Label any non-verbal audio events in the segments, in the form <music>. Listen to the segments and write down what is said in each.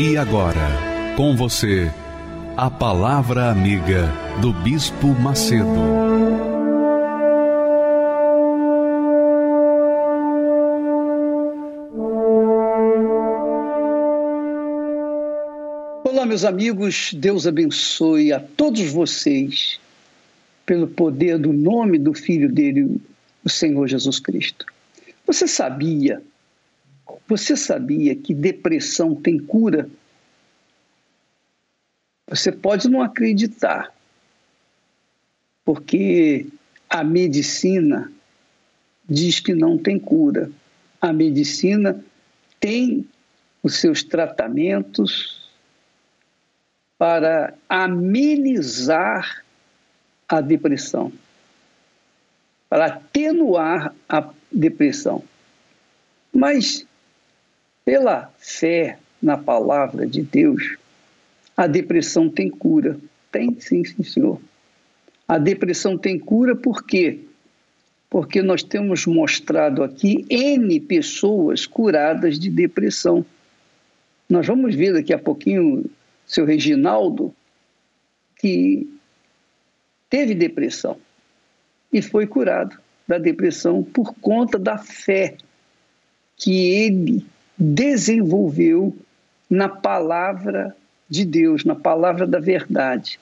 E agora, com você, a Palavra Amiga do Bispo Macedo. Olá, meus amigos, Deus abençoe a todos vocês pelo poder do nome do Filho dele, o Senhor Jesus Cristo. Você sabia você sabia que depressão tem cura? Você pode não acreditar, porque a medicina diz que não tem cura. A medicina tem os seus tratamentos para amenizar a depressão, para atenuar a depressão. Mas pela fé na palavra de Deus, a depressão tem cura. Tem sim, sim, senhor. A depressão tem cura por quê? Porque nós temos mostrado aqui N pessoas curadas de depressão. Nós vamos ver daqui a pouquinho seu Reginaldo, que teve depressão e foi curado da depressão por conta da fé que ele desenvolveu na palavra de Deus, na palavra da verdade,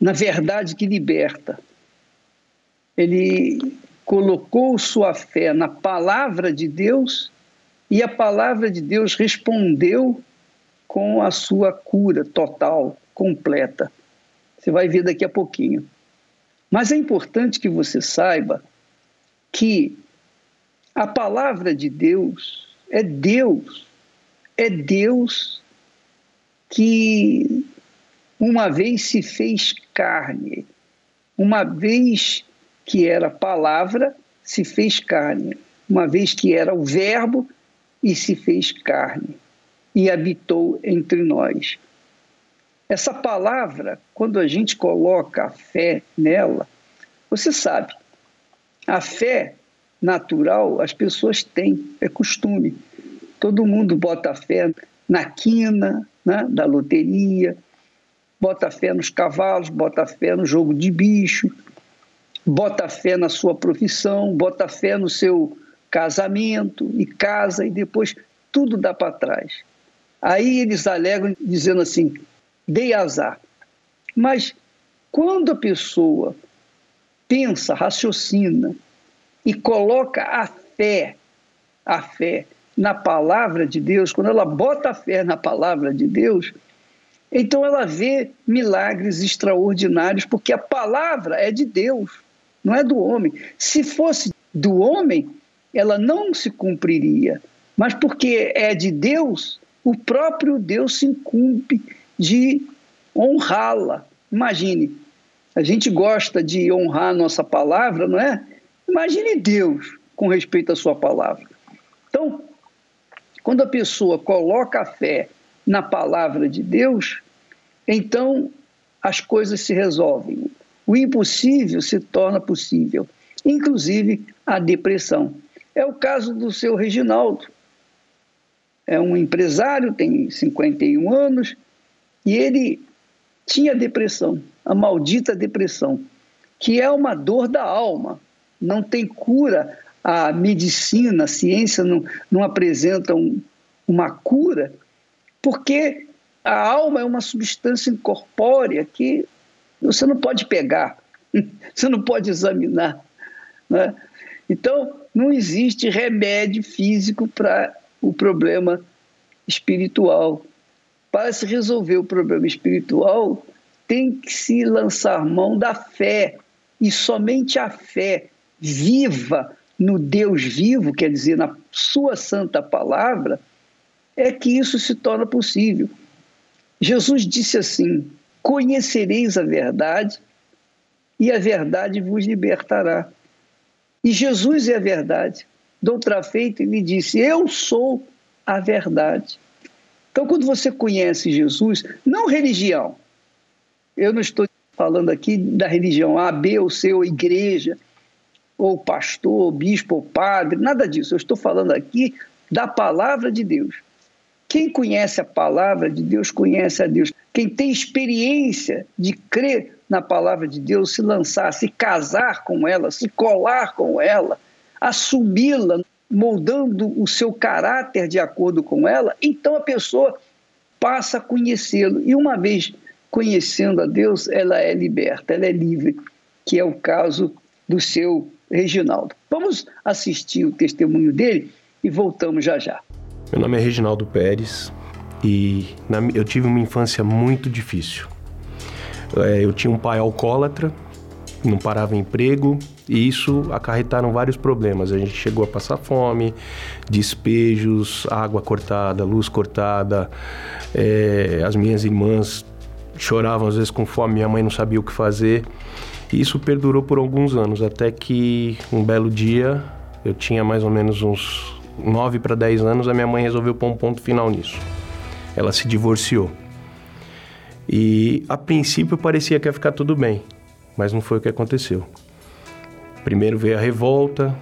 na verdade que liberta. Ele colocou sua fé na palavra de Deus e a palavra de Deus respondeu com a sua cura total, completa. Você vai ver daqui a pouquinho. Mas é importante que você saiba que a palavra de Deus é Deus. É Deus que uma vez se fez carne, uma vez que era palavra, se fez carne, uma vez que era o Verbo e se fez carne e habitou entre nós. Essa palavra, quando a gente coloca a fé nela, você sabe, a fé natural as pessoas têm, é costume. Todo mundo bota fé na quina né, da loteria, bota fé nos cavalos, bota fé no jogo de bicho, bota fé na sua profissão, bota fé no seu casamento e casa e depois tudo dá para trás. Aí eles alegam dizendo assim: dei azar. Mas quando a pessoa pensa, raciocina, e coloca a fé, a fé na palavra de Deus, quando ela bota a fé na palavra de Deus, então ela vê milagres extraordinários, porque a palavra é de Deus, não é do homem. Se fosse do homem, ela não se cumpriria, mas porque é de Deus, o próprio Deus se incumbe de honrá-la. Imagine, a gente gosta de honrar a nossa palavra, não é? Imagine Deus com respeito à sua palavra. Então, quando a pessoa coloca a fé na palavra de Deus, então as coisas se resolvem. O impossível se torna possível, inclusive a depressão. É o caso do seu Reginaldo. É um empresário, tem 51 anos, e ele tinha depressão, a maldita depressão, que é uma dor da alma não tem cura. A medicina, a ciência não, não apresenta um, uma cura, porque a alma é uma substância incorpórea que você não pode pegar, <laughs> você não pode examinar. Né? Então, não existe remédio físico para o problema espiritual. Para se resolver o problema espiritual, tem que se lançar mão da fé, e somente a fé viva no Deus vivo, quer dizer, na Sua santa palavra, é que isso se torna possível. Jesus disse assim: Conhecereis a verdade, e a verdade vos libertará. E Jesus é a verdade. Doutra feita, ele disse: Eu sou a verdade. Então, quando você conhece Jesus, não religião, eu não estou falando aqui da religião A, B ou C, ou igreja, ou pastor, ou bispo, ou padre, nada disso. Eu estou falando aqui da palavra de Deus. Quem conhece a palavra de Deus, conhece a Deus. Quem tem experiência de crer na palavra de Deus, se lançar, se casar com ela, se colar com ela, assumi-la, moldando o seu caráter de acordo com ela, então a pessoa passa a conhecê-lo. E uma vez conhecendo a Deus, ela é liberta, ela é livre, que é o caso do seu Reginaldo. Vamos assistir o testemunho dele e voltamos já já. Meu nome é Reginaldo Pérez e na, eu tive uma infância muito difícil. É, eu tinha um pai alcoólatra, não parava emprego e isso acarretaram vários problemas. A gente chegou a passar fome, despejos, água cortada, luz cortada. É, as minhas irmãs choravam às vezes com fome, minha mãe não sabia o que fazer. E isso perdurou por alguns anos, até que um belo dia, eu tinha mais ou menos uns 9 para 10 anos, a minha mãe resolveu pôr um ponto final nisso. Ela se divorciou. E a princípio parecia que ia ficar tudo bem, mas não foi o que aconteceu. Primeiro veio a revolta,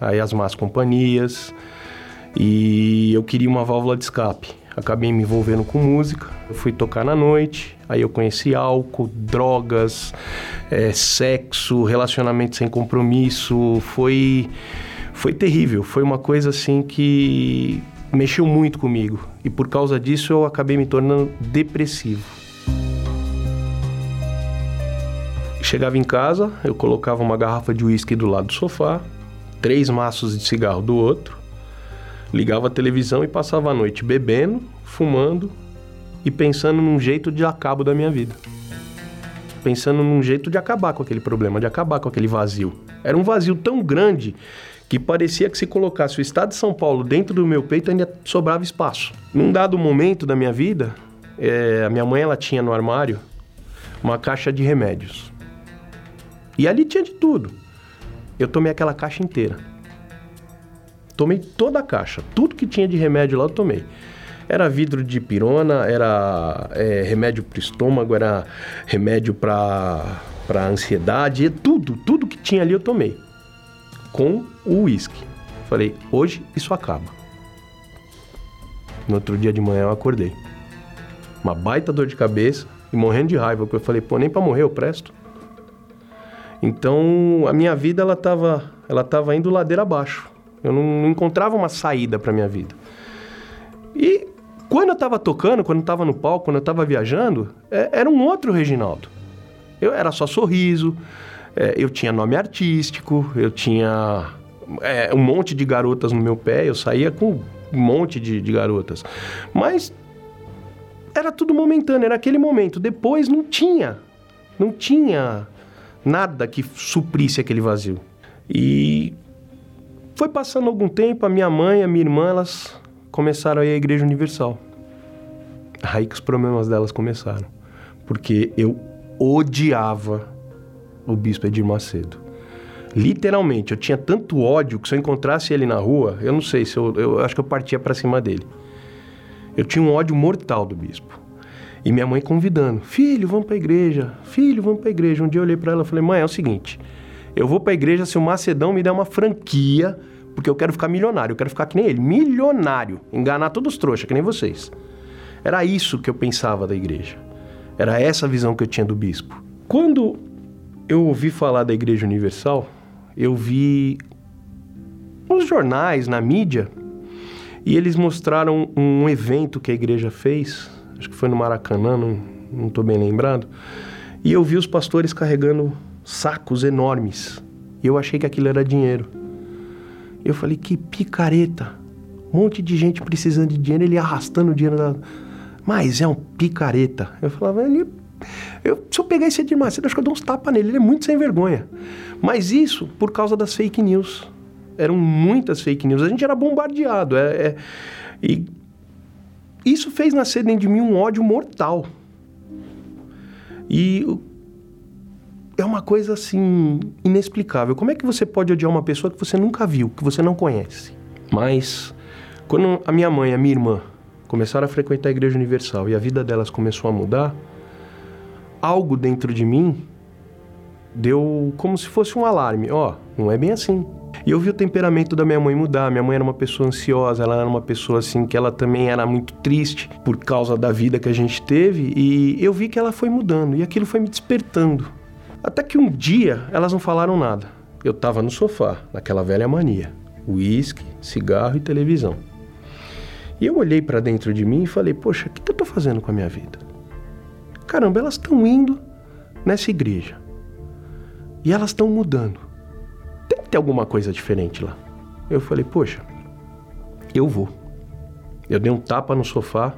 aí as más companhias, e eu queria uma válvula de escape. Acabei me envolvendo com música, fui tocar na noite, aí eu conheci álcool, drogas, é, sexo, relacionamento sem compromisso, foi foi terrível, foi uma coisa assim que mexeu muito comigo. E por causa disso eu acabei me tornando depressivo. Chegava em casa, eu colocava uma garrafa de uísque do lado do sofá, três maços de cigarro do outro, ligava a televisão e passava a noite bebendo, fumando e pensando num jeito de acabo da minha vida. Pensando num jeito de acabar com aquele problema, de acabar com aquele vazio. Era um vazio tão grande que parecia que se colocasse o estado de São Paulo dentro do meu peito ainda sobrava espaço. Num dado momento da minha vida, é, a minha mãe ela tinha no armário uma caixa de remédios. E ali tinha de tudo. Eu tomei aquela caixa inteira. Tomei toda a caixa. Tudo que tinha de remédio lá eu tomei. Era vidro de pirona, era é, remédio para estômago, era remédio para ansiedade, tudo, tudo que tinha ali eu tomei com o uísque. Falei, hoje isso acaba. No outro dia de manhã eu acordei. Uma baita dor de cabeça e morrendo de raiva, porque eu falei, pô, nem para morrer eu presto. Então, a minha vida ela tava, ela tava indo ladeira abaixo. Eu não, não encontrava uma saída para minha vida. E quando eu estava tocando, quando eu estava no palco, quando eu estava viajando, é, era um outro Reginaldo. Eu era só sorriso, é, eu tinha nome artístico, eu tinha é, um monte de garotas no meu pé, eu saía com um monte de, de garotas. Mas era tudo momentâneo, era aquele momento. Depois não tinha, não tinha nada que suprisse aquele vazio. E foi passando algum tempo, a minha mãe, a minha irmã, elas começaram a ir à Igreja Universal. Aí que os problemas delas começaram. Porque eu odiava o bispo Edir Macedo. Literalmente, eu tinha tanto ódio que se eu encontrasse ele na rua, eu não sei se eu, eu acho que eu partia para cima dele. Eu tinha um ódio mortal do bispo. E minha mãe convidando: "Filho, vamos para a igreja. Filho, vamos para a igreja". Um dia eu olhei para ela e falei: "Mãe, é o seguinte, eu vou para a igreja se o Macedão me der uma franquia, porque eu quero ficar milionário, eu quero ficar que nem ele, milionário, enganar todos os trouxas, que nem vocês". Era isso que eu pensava da igreja. Era essa a visão que eu tinha do bispo. Quando eu ouvi falar da Igreja Universal, eu vi nos jornais, na mídia, e eles mostraram um evento que a igreja fez, acho que foi no Maracanã, não estou bem lembrado, e eu vi os pastores carregando sacos enormes, e eu achei que aquilo era dinheiro. Eu falei, que picareta, um monte de gente precisando de dinheiro, ele arrastando o dinheiro da... Mas é um picareta. Eu falava, ele eu, se eu pegar esse Edir Macedo, acho que eu dou uns tapas nele. Ele é muito sem vergonha. Mas isso por causa das fake news. Eram muitas fake news. A gente era bombardeado. É, é, e isso fez nascer dentro de mim um ódio mortal. E é uma coisa assim inexplicável. Como é que você pode odiar uma pessoa que você nunca viu, que você não conhece? Mas quando a minha mãe e a minha irmã começaram a frequentar a Igreja Universal e a vida delas começou a mudar, algo dentro de mim deu como se fosse um alarme. Ó, oh, não é bem assim. E eu vi o temperamento da minha mãe mudar. Minha mãe era uma pessoa ansiosa, ela era uma pessoa assim que ela também era muito triste por causa da vida que a gente teve. E eu vi que ela foi mudando e aquilo foi me despertando. Até que um dia elas não falaram nada. Eu estava no sofá, naquela velha mania: uísque, cigarro e televisão. E eu olhei para dentro de mim e falei: Poxa, o que eu estou fazendo com a minha vida? Caramba, elas estão indo nessa igreja e elas estão mudando. Tem que ter alguma coisa diferente lá. Eu falei: Poxa, eu vou. Eu dei um tapa no sofá.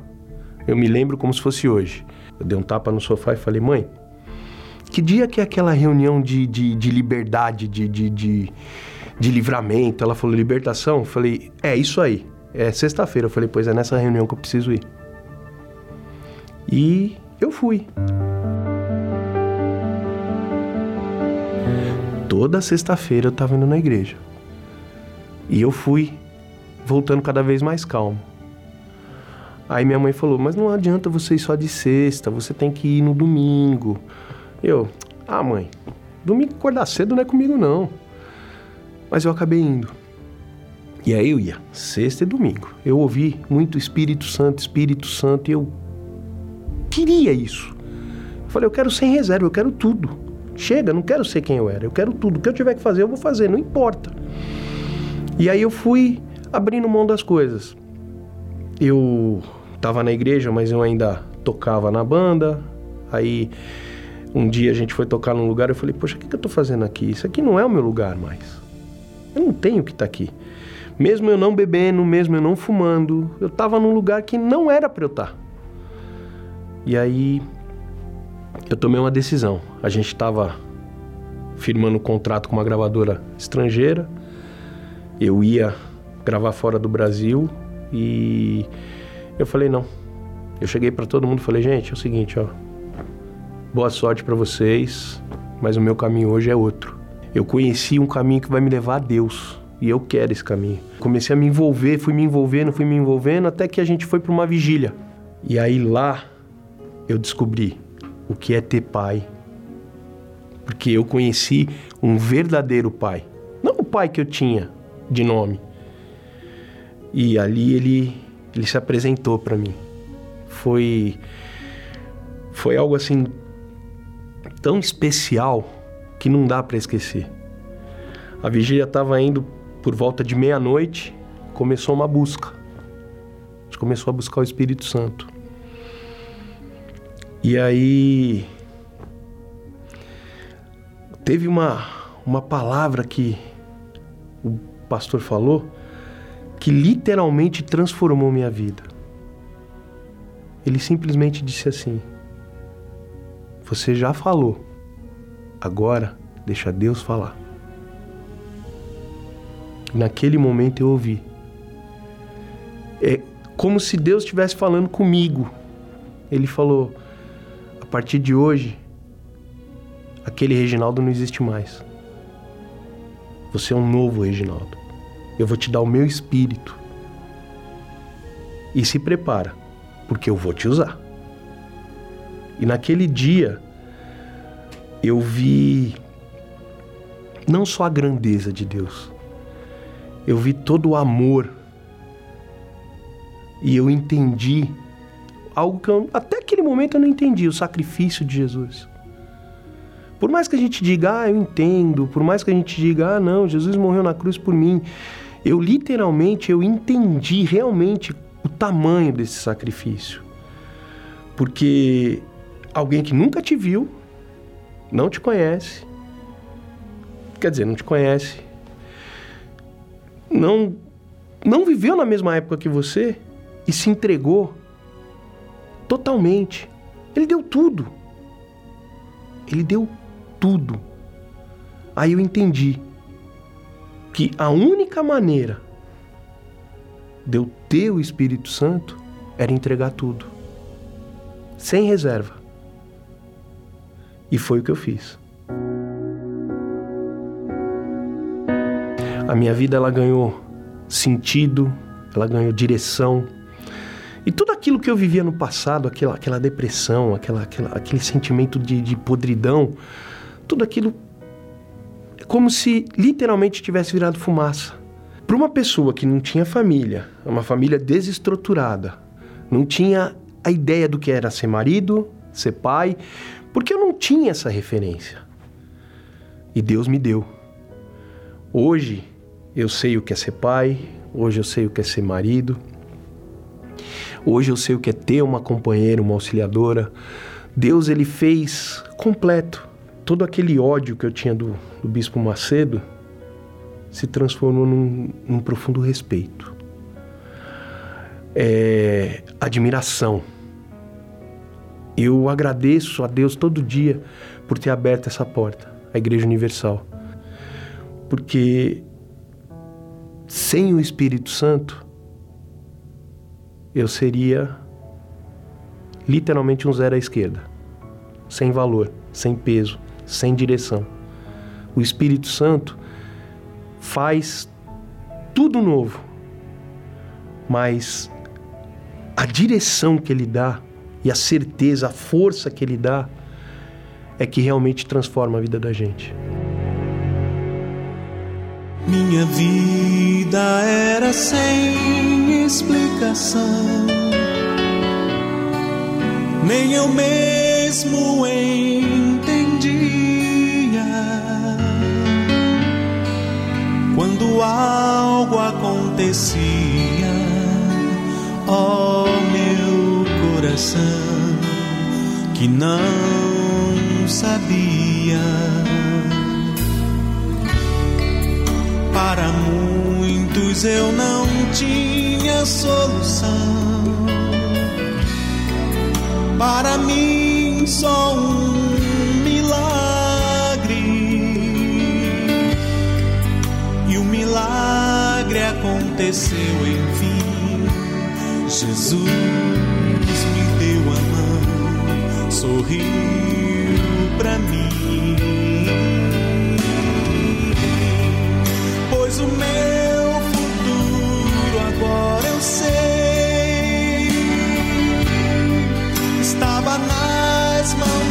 Eu me lembro como se fosse hoje. Eu dei um tapa no sofá e falei: Mãe, que dia que é aquela reunião de, de, de liberdade, de, de, de, de, livramento? Ela falou, libertação? Eu falei, é isso aí. É sexta-feira. Eu falei, pois é nessa reunião que eu preciso ir. E eu fui. Toda sexta-feira eu estava indo na igreja. E eu fui voltando cada vez mais calmo. Aí minha mãe falou: Mas não adianta você ir só de sexta, você tem que ir no domingo. Eu, ah, mãe, domingo acordar cedo não é comigo não. Mas eu acabei indo. E aí eu ia, sexta e domingo. Eu ouvi muito Espírito Santo, Espírito Santo, e eu queria isso. Eu falei, eu quero sem reserva, eu quero tudo. Chega, não quero ser quem eu era, eu quero tudo. O que eu tiver que fazer, eu vou fazer, não importa. E aí eu fui abrindo mão das coisas. Eu estava na igreja, mas eu ainda tocava na banda. Aí um dia a gente foi tocar num lugar, eu falei, poxa, o que, que eu tô fazendo aqui? Isso aqui não é o meu lugar mais. Eu não tenho que estar tá aqui. Mesmo eu não bebendo, mesmo eu não fumando, eu tava num lugar que não era para eu estar. Tá. E aí eu tomei uma decisão. A gente tava firmando um contrato com uma gravadora estrangeira. Eu ia gravar fora do Brasil e eu falei não. Eu cheguei para todo mundo e falei, gente, é o seguinte, ó, Boa sorte para vocês, mas o meu caminho hoje é outro. Eu conheci um caminho que vai me levar a Deus e eu quero esse caminho. Comecei a me envolver, fui me envolvendo, fui me envolvendo até que a gente foi para uma vigília. E aí lá eu descobri o que é ter pai. Porque eu conheci um verdadeiro pai. Não o pai que eu tinha de nome. E ali ele ele se apresentou para mim. Foi foi algo assim tão especial que não dá para esquecer. A vigília estava indo por volta de meia-noite, começou uma busca. A gente começou a buscar o Espírito Santo. E aí teve uma uma palavra que o pastor falou que literalmente transformou minha vida. Ele simplesmente disse assim: você já falou. Agora, deixa Deus falar. Naquele momento eu ouvi. É como se Deus estivesse falando comigo. Ele falou: a partir de hoje, aquele Reginaldo não existe mais. Você é um novo Reginaldo. Eu vou te dar o meu espírito. E se prepara, porque eu vou te usar. E naquele dia eu vi não só a grandeza de Deus, eu vi todo o amor e eu entendi algo que eu, até aquele momento eu não entendi, o sacrifício de Jesus. Por mais que a gente diga, ah, eu entendo, por mais que a gente diga, ah, não, Jesus morreu na cruz por mim, eu literalmente eu entendi realmente o tamanho desse sacrifício. Porque alguém que nunca te viu, não te conhece, quer dizer, não te conhece, não, não viveu na mesma época que você e se entregou totalmente. Ele deu tudo. Ele deu tudo. Aí eu entendi que a única maneira de eu ter o Espírito Santo era entregar tudo, sem reserva. E foi o que eu fiz. A minha vida ela ganhou sentido, ela ganhou direção. E tudo aquilo que eu vivia no passado, aquela, aquela depressão, aquela, aquela, aquele sentimento de, de podridão, tudo aquilo é como se literalmente tivesse virado fumaça. Para uma pessoa que não tinha família, uma família desestruturada, não tinha a ideia do que era ser marido, ser pai, porque eu não tinha essa referência. E Deus me deu. Hoje eu sei o que é ser pai, hoje eu sei o que é ser marido, hoje eu sei o que é ter uma companheira, uma auxiliadora. Deus ele fez completo. Todo aquele ódio que eu tinha do, do Bispo Macedo se transformou num, num profundo respeito. É, admiração. Eu agradeço a Deus todo dia por ter aberto essa porta, a Igreja Universal. Porque sem o Espírito Santo, eu seria literalmente um zero à esquerda, sem valor, sem peso, sem direção. O Espírito Santo faz tudo novo, mas a direção que ele dá e a certeza, a força que ele dá é que realmente transforma a vida da gente. Minha vida era sem explicação, nem eu mesmo entendia. Quando algo acontecia, oh, coração, que não sabia Para muitos eu não tinha solução. Para mim só um milagre. E o milagre aconteceu enfim. Jesus sorriu pra mim. Pois o meu futuro agora eu sei, estava nas mãos.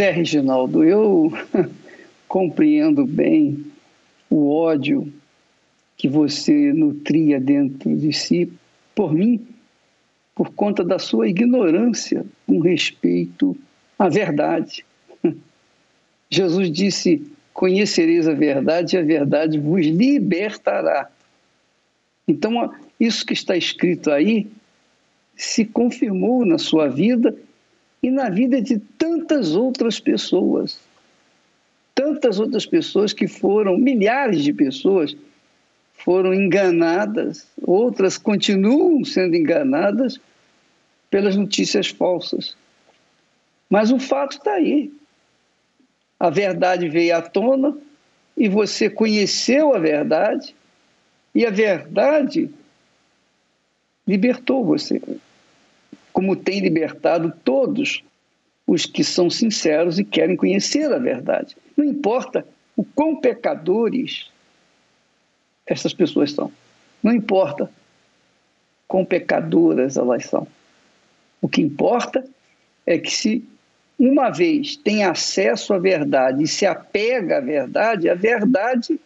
É, Reginaldo, eu <laughs> compreendo bem o ódio que você nutria dentro de si por mim, por conta da sua ignorância com respeito à verdade. <laughs> Jesus disse: Conhecereis a verdade e a verdade vos libertará. Então, isso que está escrito aí se confirmou na sua vida e na vida de tantas outras pessoas. Tantas outras pessoas que foram, milhares de pessoas, foram enganadas, outras continuam sendo enganadas pelas notícias falsas. Mas o fato está aí. A verdade veio à tona e você conheceu a verdade, e a verdade libertou você como tem libertado todos os que são sinceros e querem conhecer a verdade. Não importa o quão pecadores essas pessoas são. Não importa quão pecadoras elas são. O que importa é que se uma vez tem acesso à verdade e se apega à verdade, a verdade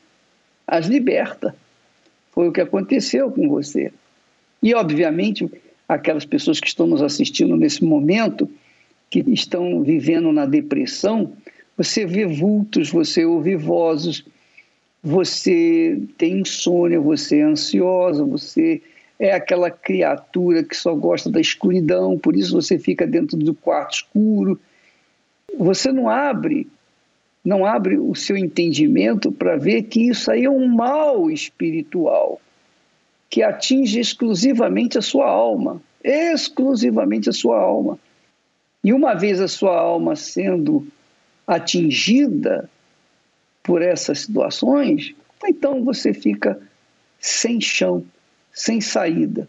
as liberta. Foi o que aconteceu com você. E, obviamente, aquelas pessoas que estão nos assistindo nesse momento, que estão vivendo na depressão, você vê vultos, você ouve vozes, você tem insônia, você é ansiosa, você é aquela criatura que só gosta da escuridão, por isso você fica dentro do quarto escuro. Você não abre, não abre o seu entendimento para ver que isso aí é um mal espiritual que atinge exclusivamente a sua alma, exclusivamente a sua alma. E uma vez a sua alma sendo atingida por essas situações, então você fica sem chão, sem saída,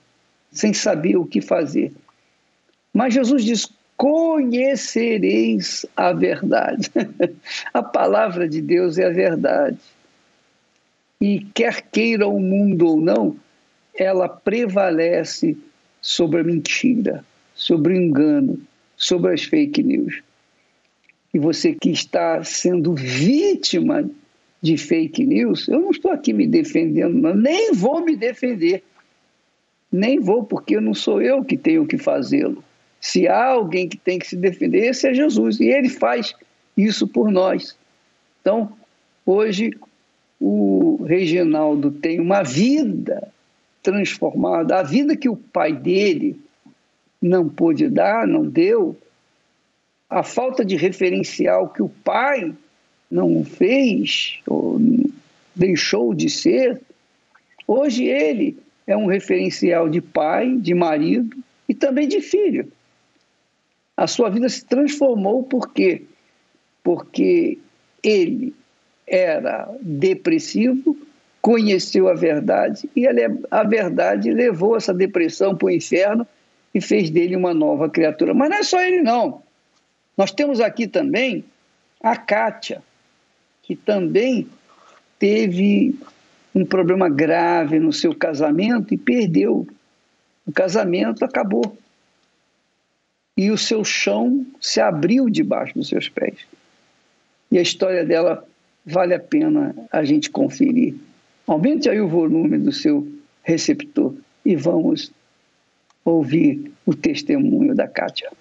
sem saber o que fazer. Mas Jesus diz: conhecereis a verdade. <laughs> a palavra de Deus é a verdade. E quer queira o mundo ou não, ela prevalece sobre a mentira, sobre o engano, sobre as fake news. E você que está sendo vítima de fake news, eu não estou aqui me defendendo, não, nem vou me defender. Nem vou, porque não sou eu que tenho que fazê-lo. Se há alguém que tem que se defender, esse é Jesus. E ele faz isso por nós. Então, hoje, o Reginaldo tem uma vida transformada. A vida que o pai dele não pôde dar, não deu, a falta de referencial que o pai não fez, ou deixou de ser, hoje ele é um referencial de pai, de marido e também de filho. A sua vida se transformou por quê? Porque ele era depressivo, conheceu a verdade e a verdade levou essa depressão para o inferno e fez dele uma nova criatura. Mas não é só ele, não. Nós temos aqui também a Kátia, que também teve um problema grave no seu casamento e perdeu. O casamento acabou. E o seu chão se abriu debaixo dos seus pés. E a história dela vale a pena a gente conferir. Aumente aí o volume do seu receptor e vamos ouvir o testemunho da Kátia.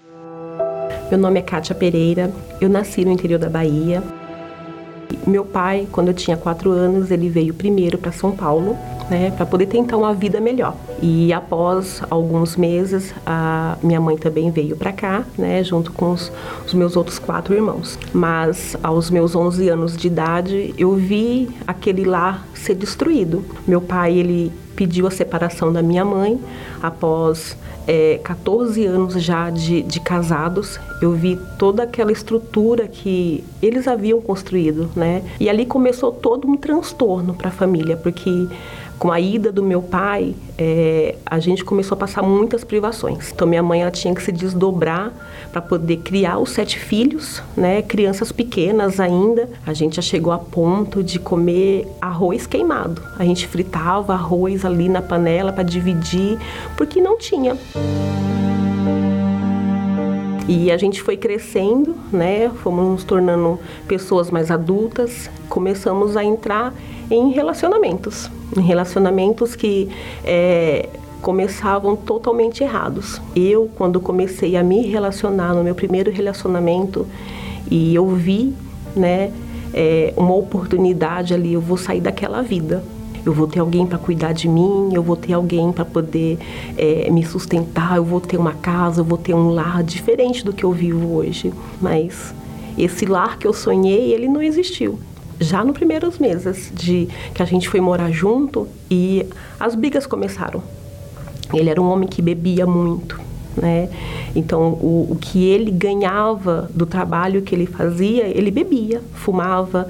Meu nome é Kátia Pereira, eu nasci no interior da Bahia. Meu pai, quando eu tinha quatro anos, ele veio primeiro para São Paulo, né, para poder tentar uma vida melhor. E após alguns meses, a minha mãe também veio para cá, né, junto com os, os, meus outros quatro irmãos. Mas aos meus 11 anos de idade, eu vi aquele lar ser destruído. Meu pai, ele pediu a separação da minha mãe após é, 14 anos já de, de casados. Eu vi toda aquela estrutura que eles haviam construído, né? E ali começou todo um transtorno para a família, porque com a ida do meu pai, é, a gente começou a passar muitas privações. Então minha mãe ela tinha que se desdobrar para poder criar os sete filhos, né? Crianças pequenas ainda. A gente já chegou a ponto de comer arroz queimado. A gente fritava arroz ali na panela para dividir, porque não tinha. E a gente foi crescendo, né? Fomos nos tornando pessoas mais adultas, começamos a entrar em relacionamentos, em relacionamentos que é, começavam totalmente errados. Eu, quando comecei a me relacionar no meu primeiro relacionamento e eu vi, né, é, uma oportunidade ali, eu vou sair daquela vida. Eu vou ter alguém para cuidar de mim, eu vou ter alguém para poder é, me sustentar, eu vou ter uma casa, eu vou ter um lar diferente do que eu vivo hoje. Mas esse lar que eu sonhei, ele não existiu já nos primeiros meses de que a gente foi morar junto e as brigas começaram. Ele era um homem que bebia muito, né? Então, o, o que ele ganhava do trabalho que ele fazia, ele bebia, fumava,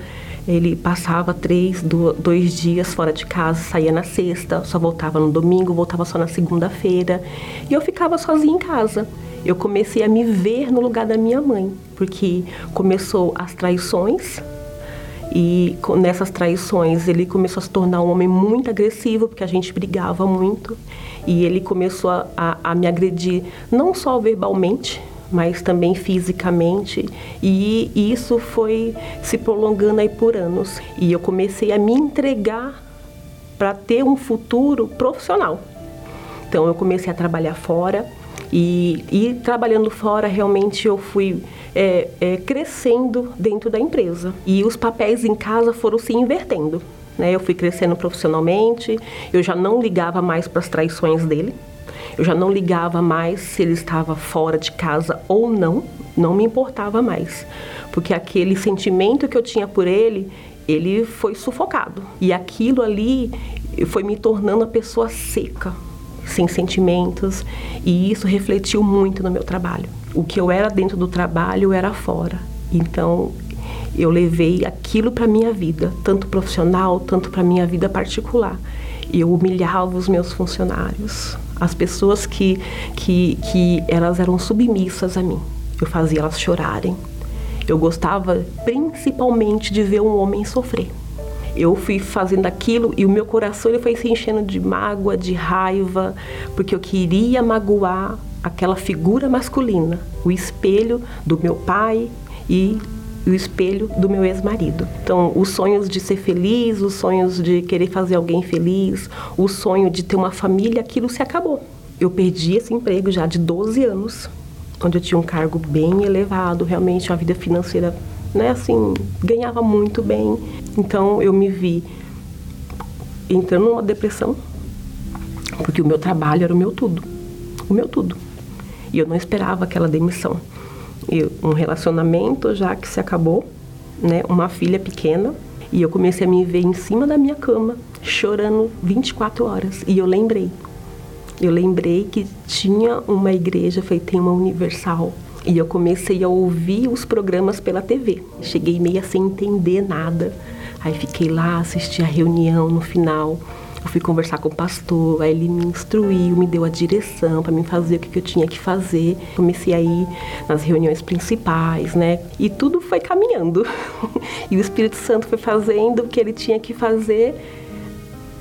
ele passava três, dois dias fora de casa, saía na sexta, só voltava no domingo, voltava só na segunda-feira. E eu ficava sozinha em casa. Eu comecei a me ver no lugar da minha mãe, porque começou as traições, e nessas traições ele começou a se tornar um homem muito agressivo, porque a gente brigava muito. E ele começou a, a, a me agredir, não só verbalmente, mas também fisicamente. E isso foi se prolongando aí por anos. E eu comecei a me entregar para ter um futuro profissional. Então eu comecei a trabalhar fora e, e trabalhando fora realmente eu fui é, é, crescendo dentro da empresa. E os papéis em casa foram se invertendo. Né? Eu fui crescendo profissionalmente, eu já não ligava mais para as traições dele, eu já não ligava mais se ele estava fora de casa ou não, não me importava mais. Porque aquele sentimento que eu tinha por ele, ele foi sufocado. E aquilo ali foi me tornando a pessoa seca, sem sentimentos, e isso refletiu muito no meu trabalho. O que eu era dentro do trabalho, era fora. Então, eu levei aquilo para minha vida, tanto profissional, tanto para minha vida particular. Eu humilhava os meus funcionários, as pessoas que, que, que elas eram submissas a mim. Eu fazia elas chorarem. Eu gostava principalmente de ver um homem sofrer eu fui fazendo aquilo e o meu coração ele foi se enchendo de mágoa, de raiva, porque eu queria magoar aquela figura masculina, o espelho do meu pai e o espelho do meu ex-marido. Então, os sonhos de ser feliz, os sonhos de querer fazer alguém feliz, o sonho de ter uma família, aquilo se acabou. Eu perdi esse emprego já de 12 anos, onde eu tinha um cargo bem elevado, realmente uma vida financeira né, assim, ganhava muito bem. Então eu me vi entrando numa depressão, porque o meu trabalho era o meu tudo, o meu tudo. E eu não esperava aquela demissão. Um relacionamento já que se acabou, né, uma filha pequena, e eu comecei a me ver em cima da minha cama, chorando 24 horas. E eu lembrei. Eu lembrei que tinha uma igreja feita em uma universal e eu comecei a ouvir os programas pela TV. Cheguei meio sem entender nada. Aí fiquei lá, assisti a reunião no final. Eu fui conversar com o pastor, aí ele me instruiu, me deu a direção para me fazer o que, que eu tinha que fazer. Comecei a ir nas reuniões principais, né? E tudo foi caminhando. <laughs> e o Espírito Santo foi fazendo o que ele tinha que fazer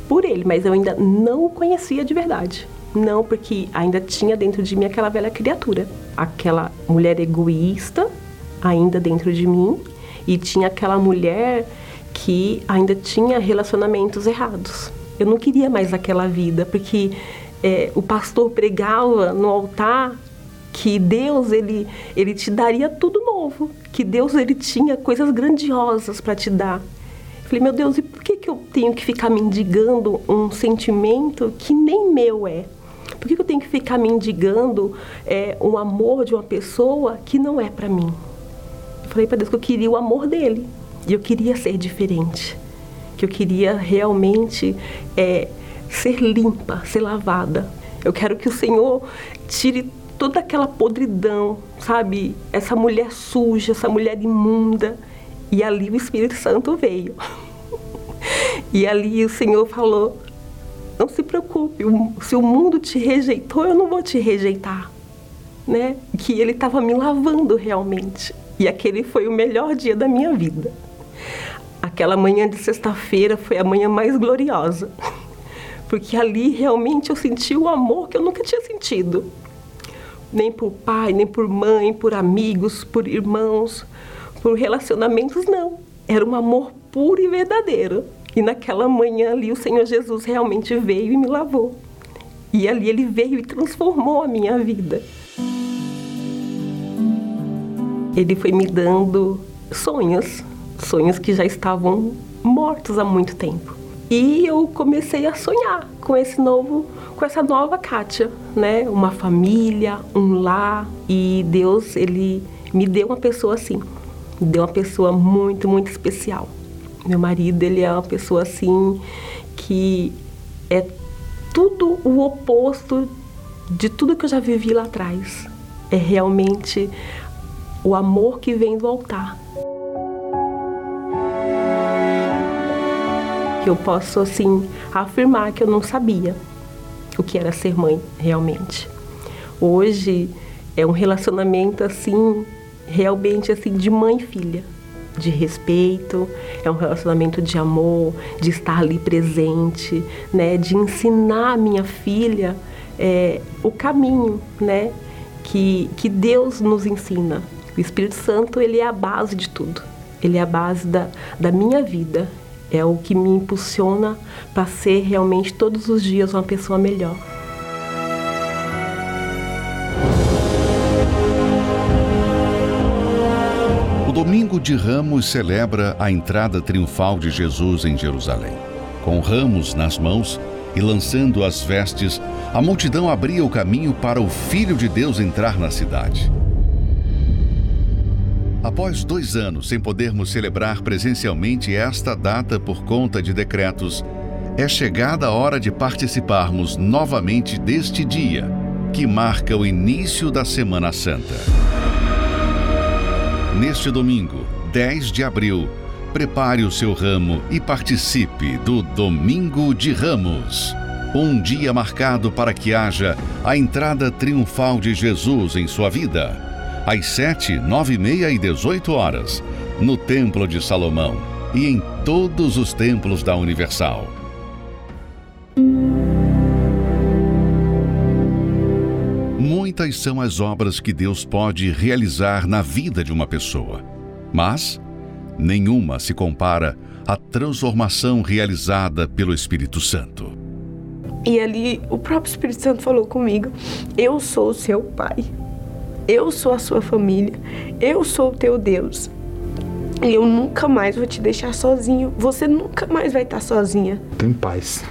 por ele, mas eu ainda não o conhecia de verdade. Não, porque ainda tinha dentro de mim aquela velha criatura, aquela mulher egoísta ainda dentro de mim e tinha aquela mulher que ainda tinha relacionamentos errados. Eu não queria mais aquela vida, porque é, o pastor pregava no altar que Deus ele, ele te daria tudo novo, que Deus ele tinha coisas grandiosas para te dar. Eu falei, meu Deus, e por que, que eu tenho que ficar mendigando um sentimento que nem meu é? Por que eu tenho que ficar mendigando é, um amor de uma pessoa que não é para mim? Eu falei para Deus que eu queria o amor dele. E eu queria ser diferente. Que eu queria realmente é, ser limpa, ser lavada. Eu quero que o Senhor tire toda aquela podridão, sabe? Essa mulher suja, essa mulher imunda. E ali o Espírito Santo veio. <laughs> e ali o Senhor falou: não se preocupe, se o mundo te rejeitou, eu não vou te rejeitar. Né? Que ele estava me lavando realmente. E aquele foi o melhor dia da minha vida. Aquela manhã de sexta-feira foi a manhã mais gloriosa. Porque ali realmente eu senti o amor que eu nunca tinha sentido. nem por pai, nem por mãe, por amigos, por irmãos, por relacionamentos, não. Era um amor puro e verdadeiro. E naquela manhã ali o Senhor Jesus realmente veio e me lavou. E ali ele veio e transformou a minha vida. Ele foi me dando sonhos, sonhos que já estavam mortos há muito tempo. E eu comecei a sonhar com esse novo, com essa nova Kátia, né? Uma família, um lar e Deus ele me deu uma pessoa assim, me deu uma pessoa muito, muito especial. Meu marido, ele é uma pessoa assim que é tudo o oposto de tudo que eu já vivi lá atrás. É realmente o amor que vem do altar. Eu posso assim afirmar que eu não sabia o que era ser mãe realmente. Hoje é um relacionamento assim realmente assim de mãe e filha, de respeito, é um relacionamento de amor, de estar ali presente, né, de ensinar a minha filha é, o caminho, né, que, que Deus nos ensina. O Espírito Santo ele é a base de tudo. Ele é a base da, da minha vida. É o que me impulsiona para ser realmente todos os dias uma pessoa melhor. O Domingo de Ramos celebra a entrada triunfal de Jesus em Jerusalém. Com ramos nas mãos e lançando as vestes, a multidão abria o caminho para o Filho de Deus entrar na cidade. Após dois anos sem podermos celebrar presencialmente esta data por conta de decretos, é chegada a hora de participarmos novamente deste dia, que marca o início da Semana Santa. Neste domingo, 10 de abril, prepare o seu ramo e participe do Domingo de Ramos. Um dia marcado para que haja a entrada triunfal de Jesus em sua vida às 7, 9 e meia e 18 horas, no Templo de Salomão e em todos os templos da Universal. Muitas são as obras que Deus pode realizar na vida de uma pessoa, mas nenhuma se compara à transformação realizada pelo Espírito Santo. E ali o próprio Espírito Santo falou comigo: Eu sou o seu pai. Eu sou a sua família. Eu sou o teu Deus. E eu nunca mais vou te deixar sozinho. Você nunca mais vai estar sozinha. Tenho paz.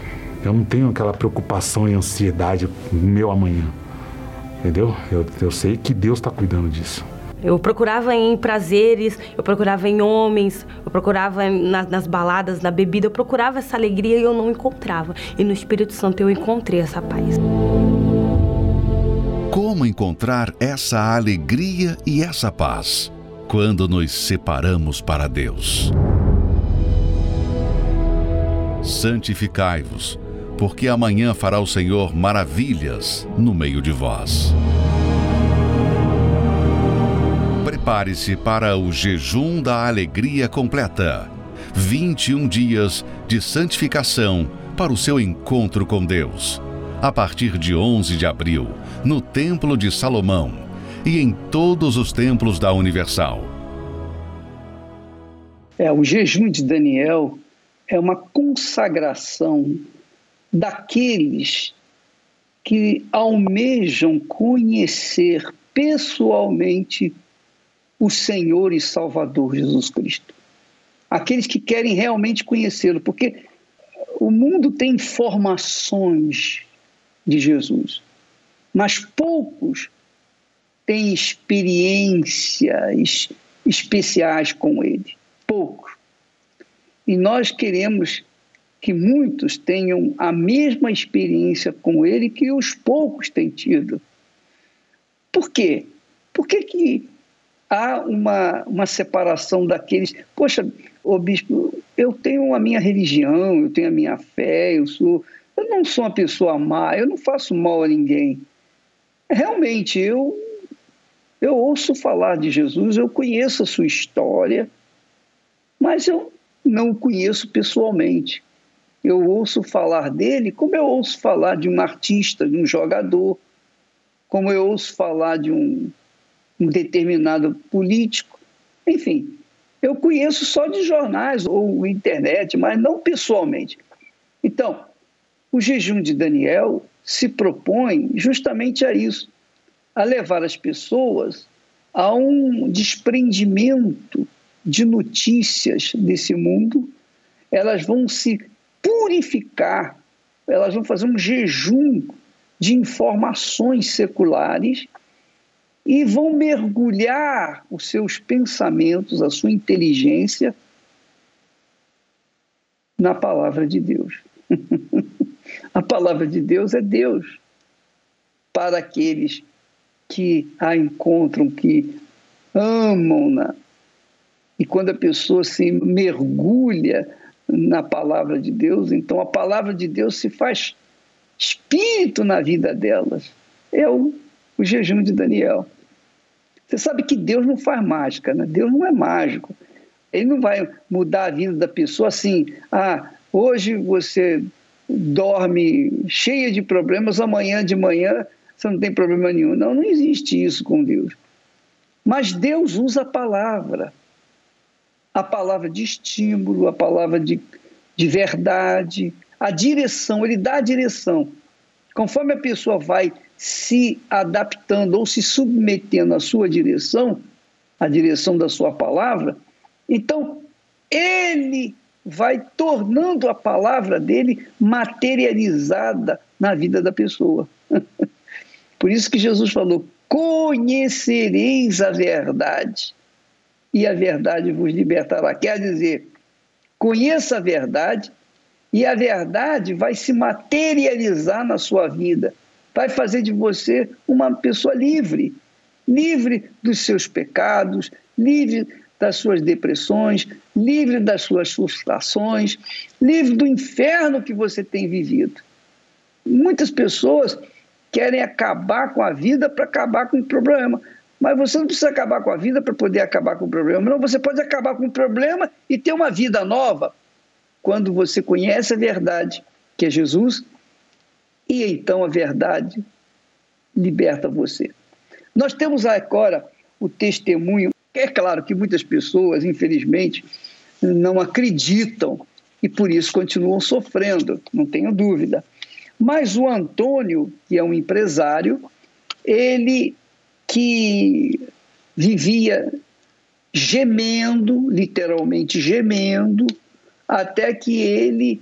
Eu não tenho aquela preocupação e ansiedade meu amanhã. Entendeu? Eu, eu sei que Deus está cuidando disso. Eu procurava em prazeres, eu procurava em homens, eu procurava na, nas baladas, na bebida, eu procurava essa alegria e eu não encontrava. E no Espírito Santo eu encontrei essa paz. Como encontrar essa alegria e essa paz quando nos separamos para Deus? Santificai-vos, porque amanhã fará o Senhor maravilhas no meio de vós. Prepare-se para o jejum da alegria completa. 21 dias de santificação para o seu encontro com Deus a partir de 11 de abril, no Templo de Salomão e em todos os templos da Universal. É, o jejum de Daniel é uma consagração daqueles que almejam conhecer pessoalmente o Senhor e Salvador Jesus Cristo. Aqueles que querem realmente conhecê-lo, porque o mundo tem informações de Jesus. Mas poucos têm experiências especiais com ele. Poucos. E nós queremos que muitos tenham a mesma experiência com ele que os poucos têm tido. Por quê? Por que, que há uma, uma separação daqueles. Poxa, ô bispo, eu tenho a minha religião, eu tenho a minha fé, eu sou eu não sou uma pessoa má, eu não faço mal a ninguém. Realmente, eu, eu ouço falar de Jesus, eu conheço a sua história, mas eu não o conheço pessoalmente. Eu ouço falar dele como eu ouço falar de um artista, de um jogador. como eu ouço falar de um, um determinado político. Enfim, eu conheço só de jornais ou internet, mas não pessoalmente. Então, o jejum de Daniel se propõe justamente a isso, a levar as pessoas a um desprendimento de notícias desse mundo. Elas vão se purificar, elas vão fazer um jejum de informações seculares e vão mergulhar os seus pensamentos, a sua inteligência na palavra de Deus. <laughs> a palavra de Deus é Deus para aqueles que a encontram, que amam-na. E quando a pessoa se mergulha na palavra de Deus, então a palavra de Deus se faz espírito na vida delas. É o, o jejum de Daniel. Você sabe que Deus não faz mágica, né? Deus não é mágico. Ele não vai mudar a vida da pessoa assim, ah, hoje você dorme cheia de problemas, amanhã de manhã você não tem problema nenhum. Não, não existe isso com Deus. Mas Deus usa a palavra. A palavra de estímulo, a palavra de, de verdade, a direção, ele dá a direção. Conforme a pessoa vai se adaptando ou se submetendo à sua direção, à direção da sua palavra, então ele vai tornando a palavra dele materializada na vida da pessoa. <laughs> Por isso que Jesus falou: conhecereis a verdade, e a verdade vos libertará. Quer dizer, conheça a verdade, e a verdade vai se materializar na sua vida vai fazer de você uma pessoa livre livre dos seus pecados, livre das suas depressões, livre das suas frustrações, livre do inferno que você tem vivido. Muitas pessoas querem acabar com a vida para acabar com o problema. Mas você não precisa acabar com a vida para poder acabar com o problema. Não, você pode acabar com o problema e ter uma vida nova quando você conhece a verdade, que é Jesus, e então a verdade liberta você. Nós temos agora o testemunho. É claro que muitas pessoas, infelizmente, não acreditam e por isso continuam sofrendo, não tenho dúvida. Mas o Antônio, que é um empresário, ele que vivia gemendo, literalmente gemendo, até que ele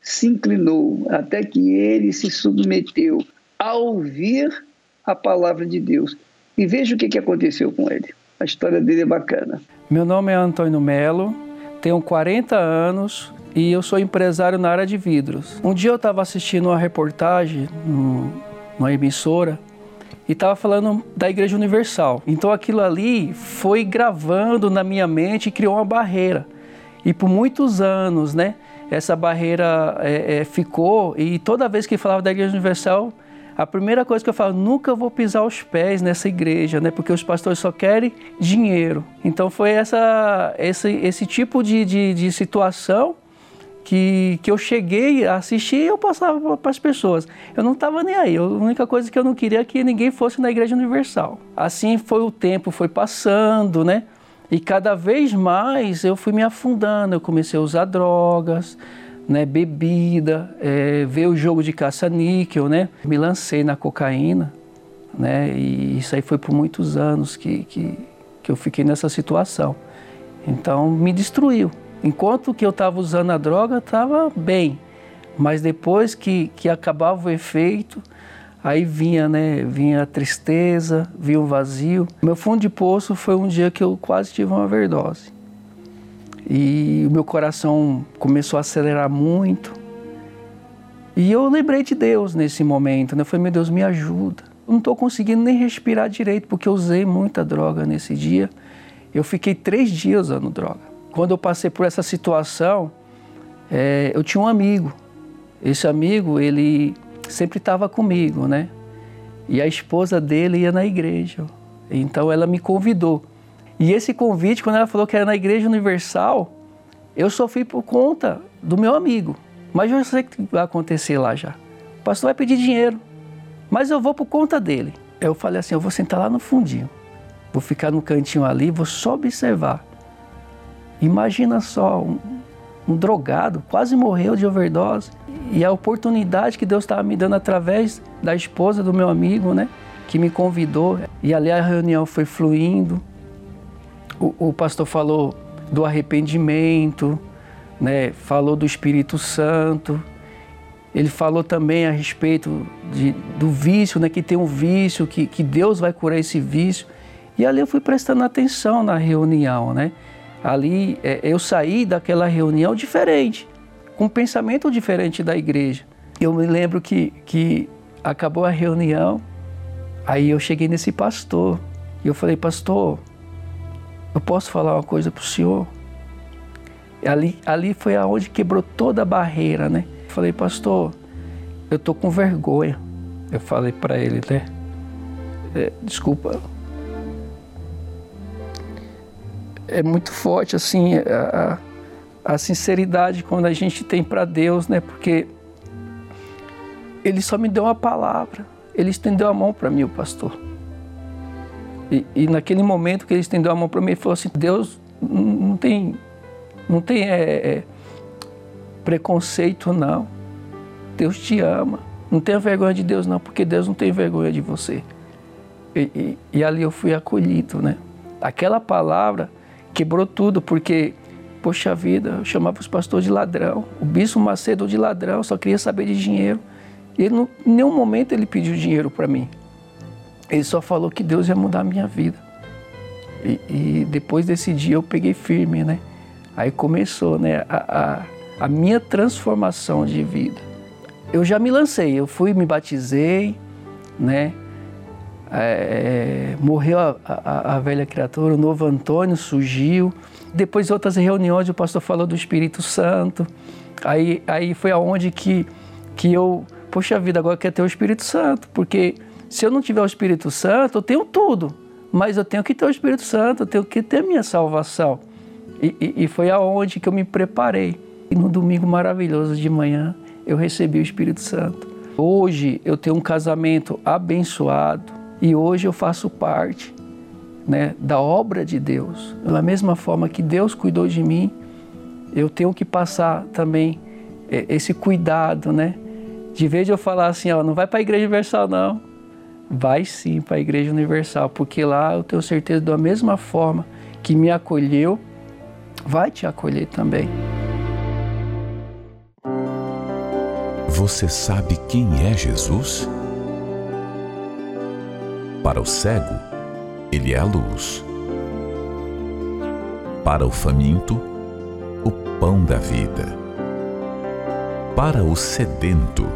se inclinou, até que ele se submeteu a ouvir a palavra de Deus. E veja o que, aconteceu com ele. A história dele é bacana. Meu nome é Antônio Melo, tenho 40 anos e eu sou empresário na área de vidros. Um dia eu estava assistindo uma reportagem numa emissora e estava falando da Igreja Universal. Então aquilo ali foi gravando na minha mente e criou uma barreira. E por muitos anos, né? essa barreira é, é, ficou e toda vez que falava da Igreja Universal, a primeira coisa que eu falo, nunca vou pisar os pés nessa igreja, né? Porque os pastores só querem dinheiro. Então foi essa, esse, esse tipo de, de, de situação que, que eu cheguei a assistir e eu passava para as pessoas. Eu não estava nem aí. A única coisa que eu não queria é que ninguém fosse na Igreja Universal. Assim foi o tempo, foi passando, né? E cada vez mais eu fui me afundando, eu comecei a usar drogas, né, bebida, é, ver o jogo de caça-níquel, né? Me lancei na cocaína, né? E isso aí foi por muitos anos que, que, que eu fiquei nessa situação. Então me destruiu. Enquanto que eu estava usando a droga, estava bem. Mas depois que, que acabava o efeito, Aí vinha, né, vinha a tristeza, vinha o vazio. Meu fundo de poço foi um dia que eu quase tive uma overdose. E o meu coração começou a acelerar muito. E eu lembrei de Deus nesse momento, né? Eu falei, meu Deus, me ajuda. Eu não estou conseguindo nem respirar direito porque eu usei muita droga nesse dia. Eu fiquei três dias usando droga. Quando eu passei por essa situação, é, eu tinha um amigo. Esse amigo, ele sempre estava comigo, né? E a esposa dele ia na igreja. Então ela me convidou. E esse convite, quando ela falou que era na Igreja Universal, eu sofri por conta do meu amigo. Mas eu sei o que vai acontecer lá já. O pastor vai pedir dinheiro, mas eu vou por conta dele. Eu falei assim, eu vou sentar lá no fundinho. Vou ficar no cantinho ali, vou só observar. Imagina só, um, um drogado, quase morreu de overdose. E a oportunidade que Deus estava me dando através da esposa do meu amigo, né? Que me convidou. E ali a reunião foi fluindo. O, o pastor falou do arrependimento, né? Falou do Espírito Santo. Ele falou também a respeito de, do vício, né? Que tem um vício, que, que Deus vai curar esse vício. E ali eu fui prestando atenção na reunião, né? Ali é, eu saí daquela reunião diferente, com um pensamento diferente da igreja. Eu me lembro que, que acabou a reunião, aí eu cheguei nesse pastor e eu falei, pastor, eu posso falar uma coisa para o senhor? Ali, ali foi aonde quebrou toda a barreira, né? Falei, pastor, eu tô com vergonha. Eu falei para ele, né? É, desculpa, é muito forte assim a, a sinceridade quando a gente tem para Deus, né? Porque ele só me deu uma palavra, ele estendeu a mão para mim, o pastor. E, e, naquele momento que ele estendeu a mão para mim, ele falou assim: Deus não tem, não tem é, é, preconceito, não. Deus te ama. Não tenha vergonha de Deus, não, porque Deus não tem vergonha de você. E, e, e ali eu fui acolhido, né? Aquela palavra quebrou tudo, porque, poxa vida, eu chamava os pastores de ladrão, o bispo Macedo de ladrão, só queria saber de dinheiro. E ele, em nenhum momento ele pediu dinheiro para mim. Ele só falou que Deus ia mudar a minha vida. E, e, depois desse dia eu peguei firme, né? Aí começou, né, a, a, a minha transformação de vida. Eu já me lancei, eu fui, me batizei, né? é, morreu a, a, a, velha criatura, o novo Antônio surgiu. Depois outras reuniões o pastor falou do Espírito Santo. Aí, aí foi aonde que, que eu, poxa vida, agora eu quero ter o Espírito Santo, porque se eu não tiver o Espírito Santo, eu tenho tudo, mas eu tenho que ter o Espírito Santo, eu tenho que ter a minha salvação. E, e, e foi aonde que eu me preparei. E no domingo maravilhoso de manhã, eu recebi o Espírito Santo. Hoje eu tenho um casamento abençoado, e hoje eu faço parte né, da obra de Deus. Da mesma forma que Deus cuidou de mim, eu tenho que passar também é, esse cuidado, né? De vez de eu falar assim, ó, não vai para a Igreja Universal não, vai sim para a Igreja Universal, porque lá eu tenho certeza da mesma forma que me acolheu, vai te acolher também. Você sabe quem é Jesus? Para o cego, ele é a luz. Para o faminto, o pão da vida. Para o sedento,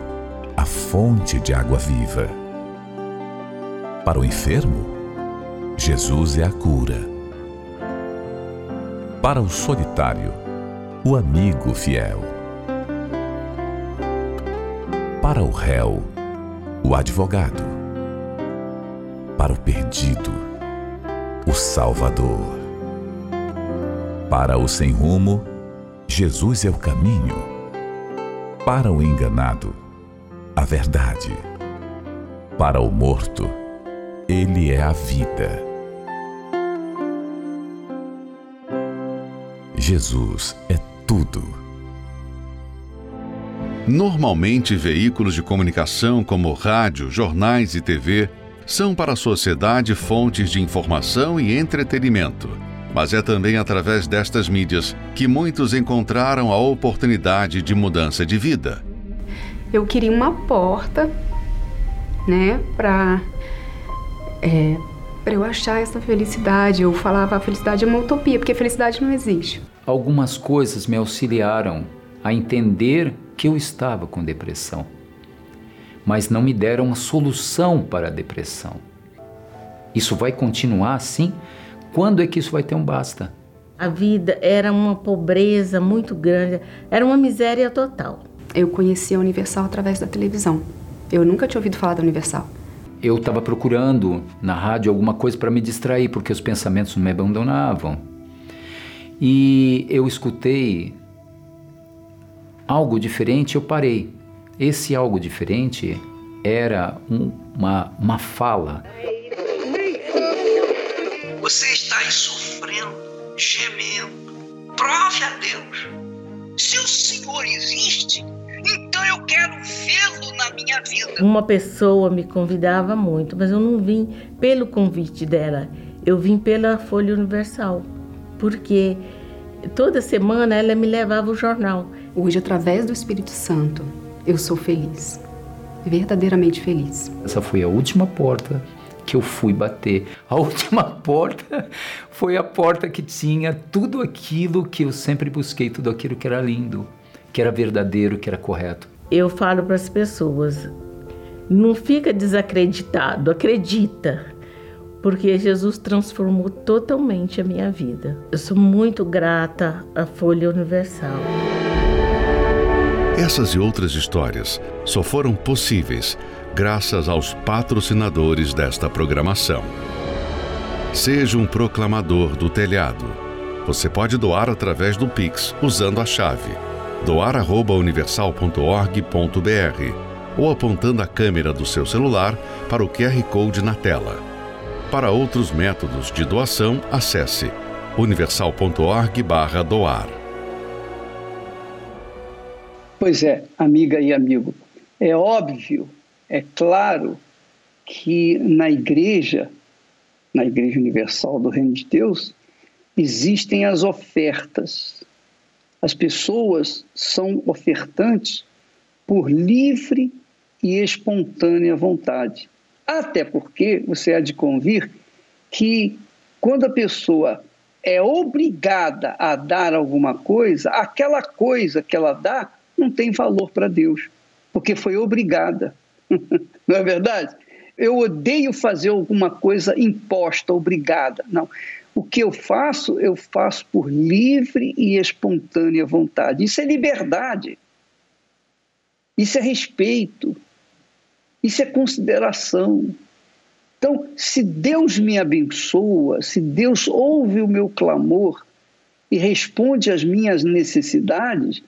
a fonte de água viva. Para o enfermo, Jesus é a cura. Para o solitário, o amigo fiel. Para o réu, o advogado para o perdido, o Salvador. Para o sem rumo, Jesus é o caminho. Para o enganado, a verdade. Para o morto, Ele é a vida. Jesus é tudo. Normalmente, veículos de comunicação como rádio, jornais e TV são para a sociedade fontes de informação e entretenimento. Mas é também através destas mídias que muitos encontraram a oportunidade de mudança de vida. Eu queria uma porta, né, para é, para eu achar essa felicidade. Eu falava a felicidade é uma utopia, porque a felicidade não existe. Algumas coisas me auxiliaram a entender que eu estava com depressão mas não me deram uma solução para a depressão. Isso vai continuar assim? Quando é que isso vai ter um basta? A vida era uma pobreza muito grande, era uma miséria total. Eu conheci a Universal através da televisão. Eu nunca tinha ouvido falar da Universal. Eu estava procurando na rádio alguma coisa para me distrair, porque os pensamentos me abandonavam. E eu escutei algo diferente, eu parei. Esse algo diferente era um, uma, uma fala. Você está aí sofrendo, gemendo. Prove a Deus. Se o Senhor existe, então eu quero vê-lo na minha vida. Uma pessoa me convidava muito, mas eu não vim pelo convite dela. Eu vim pela Folha Universal, porque toda semana ela me levava o jornal. Hoje, através do Espírito Santo, eu sou feliz. Verdadeiramente feliz. Essa foi a última porta que eu fui bater. A <laughs> última porta foi a porta que tinha tudo aquilo que eu sempre busquei, tudo aquilo que era lindo, que era verdadeiro, que era correto. Eu falo para as pessoas: não fica desacreditado, acredita. Porque Jesus transformou totalmente a minha vida. Eu sou muito grata à Folha Universal. Essas e outras histórias só foram possíveis graças aos patrocinadores desta programação. Seja um proclamador do telhado. Você pode doar através do Pix usando a chave doar@universal.org.br ou apontando a câmera do seu celular para o QR Code na tela. Para outros métodos de doação, acesse universal.org/doar. Pois é, amiga e amigo, é óbvio, é claro que na igreja, na Igreja Universal do Reino de Deus, existem as ofertas. As pessoas são ofertantes por livre e espontânea vontade. Até porque você há de convir que quando a pessoa é obrigada a dar alguma coisa, aquela coisa que ela dá não tem valor para Deus, porque foi obrigada. <laughs> não é verdade? Eu odeio fazer alguma coisa imposta, obrigada. Não. O que eu faço, eu faço por livre e espontânea vontade. Isso é liberdade. Isso é respeito. Isso é consideração. Então, se Deus me abençoa, se Deus ouve o meu clamor e responde às minhas necessidades,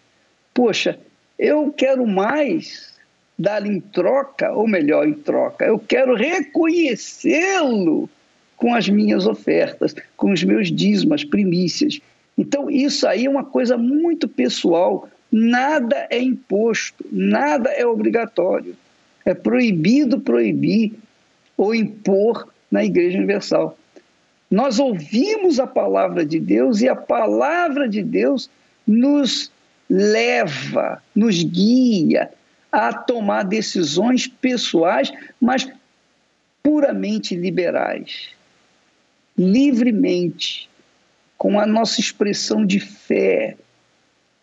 poxa, eu quero mais dar em troca, ou melhor, em troca, eu quero reconhecê-lo com as minhas ofertas, com os meus dízimos, primícias. Então, isso aí é uma coisa muito pessoal. Nada é imposto, nada é obrigatório. É proibido proibir ou impor na Igreja Universal. Nós ouvimos a palavra de Deus e a palavra de Deus nos leva, nos guia a tomar decisões pessoais, mas puramente liberais, livremente, com a nossa expressão de fé,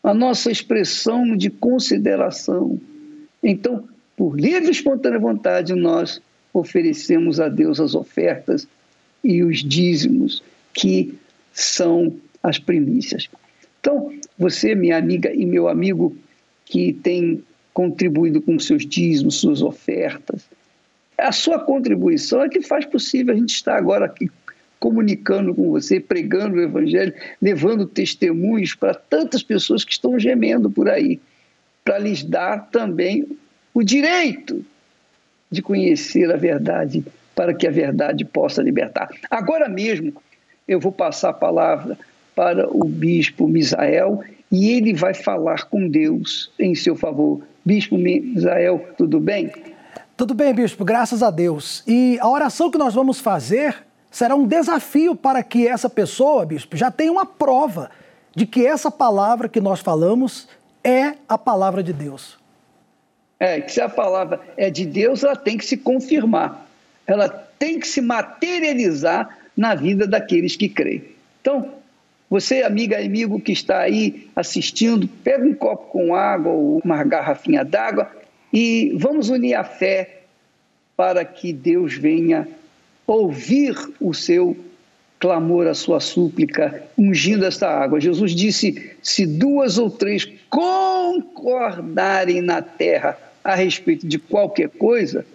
a nossa expressão de consideração. Então, por livre e espontânea vontade, nós oferecemos a Deus as ofertas e os dízimos, que são as primícias. Então, você, minha amiga e meu amigo, que tem contribuído com seus dízimos, suas ofertas, a sua contribuição é que faz possível a gente estar agora aqui comunicando com você, pregando o Evangelho, levando testemunhos para tantas pessoas que estão gemendo por aí, para lhes dar também o direito de conhecer a verdade, para que a verdade possa libertar. Agora mesmo, eu vou passar a palavra para o bispo Misael e ele vai falar com Deus em seu favor. Bispo Misael, tudo bem? Tudo bem, bispo, graças a Deus. E a oração que nós vamos fazer será um desafio para que essa pessoa, bispo, já tenha uma prova de que essa palavra que nós falamos é a palavra de Deus. É, que se a palavra é de Deus, ela tem que se confirmar. Ela tem que se materializar na vida daqueles que creem. Então, você, amiga amigo que está aí assistindo, pega um copo com água ou uma garrafinha d'água e vamos unir a fé para que Deus venha ouvir o seu clamor, a sua súplica, ungindo esta água. Jesus disse: se duas ou três concordarem na terra a respeito de qualquer coisa,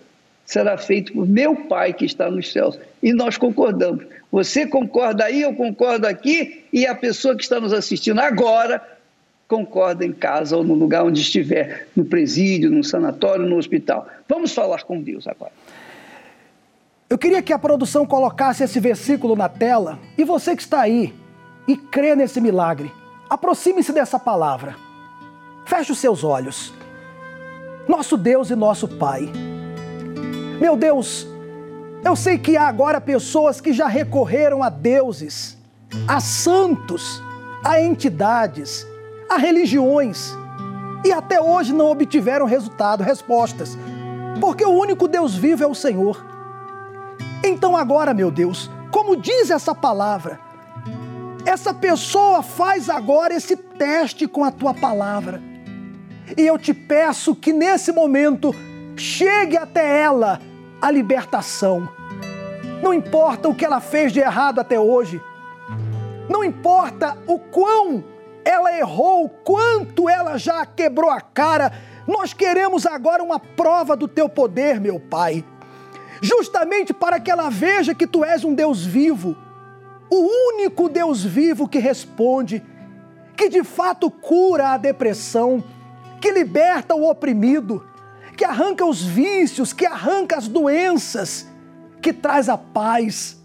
será feito por meu Pai que está nos céus. E nós concordamos. Você concorda aí, eu concordo aqui, e a pessoa que está nos assistindo agora concorda em casa ou no lugar onde estiver, no presídio, no sanatório, no hospital. Vamos falar com Deus agora. Eu queria que a produção colocasse esse versículo na tela e você que está aí e crê nesse milagre, aproxime-se dessa palavra. Feche os seus olhos. Nosso Deus e nosso Pai. Meu Deus, eu sei que há agora pessoas que já recorreram a deuses, a santos, a entidades, a religiões e até hoje não obtiveram resultado, respostas, porque o único Deus vivo é o Senhor. Então, agora, meu Deus, como diz essa palavra, essa pessoa faz agora esse teste com a tua palavra. E eu te peço que nesse momento chegue até ela a libertação. Não importa o que ela fez de errado até hoje, não importa o quão ela errou, quanto ela já quebrou a cara, nós queremos agora uma prova do teu poder, meu Pai justamente para que ela veja que tu és um Deus vivo, o único Deus vivo que responde, que de fato cura a depressão, que liberta o oprimido, que arranca os vícios, que arranca as doenças, que traz a paz.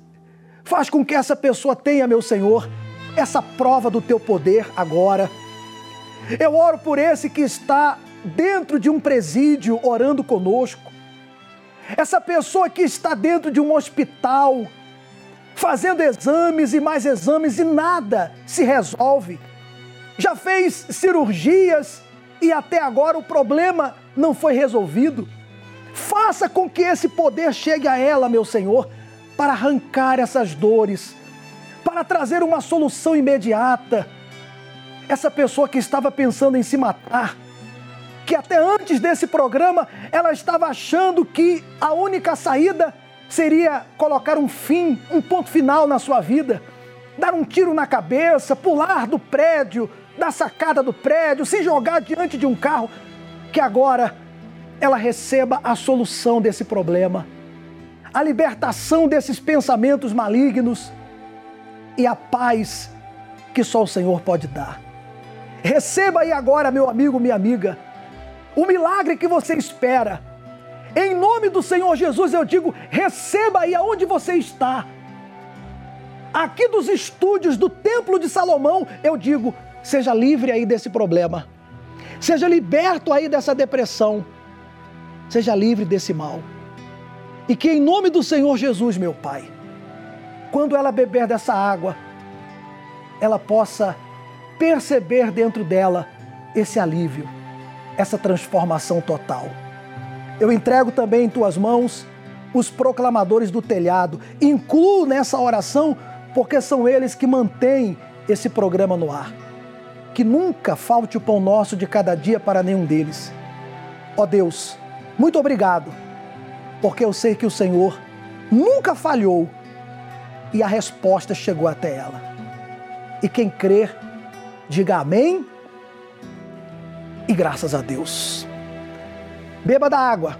Faz com que essa pessoa tenha, meu Senhor, essa prova do teu poder agora. Eu oro por esse que está dentro de um presídio orando conosco essa pessoa que está dentro de um hospital, fazendo exames e mais exames e nada se resolve. Já fez cirurgias e até agora o problema não foi resolvido. Faça com que esse poder chegue a ela, meu Senhor, para arrancar essas dores, para trazer uma solução imediata. Essa pessoa que estava pensando em se matar, que até antes desse programa ela estava achando que a única saída seria colocar um fim, um ponto final na sua vida, dar um tiro na cabeça, pular do prédio, da sacada do prédio, se jogar diante de um carro, que agora ela receba a solução desse problema, a libertação desses pensamentos malignos e a paz que só o Senhor pode dar. Receba aí agora, meu amigo, minha amiga, o milagre que você espera. Em nome do Senhor Jesus, eu digo: receba aí aonde você está. Aqui dos estúdios do Templo de Salomão, eu digo: seja livre aí desse problema. Seja liberto aí dessa depressão. Seja livre desse mal. E que em nome do Senhor Jesus, meu Pai, quando ela beber dessa água, ela possa perceber dentro dela esse alívio essa transformação total. Eu entrego também em tuas mãos os proclamadores do telhado. Incluo nessa oração porque são eles que mantêm esse programa no ar. Que nunca falte o pão nosso de cada dia para nenhum deles. Ó oh Deus, muito obrigado, porque eu sei que o Senhor nunca falhou e a resposta chegou até ela. E quem crer, diga amém e graças a Deus. Beba da água.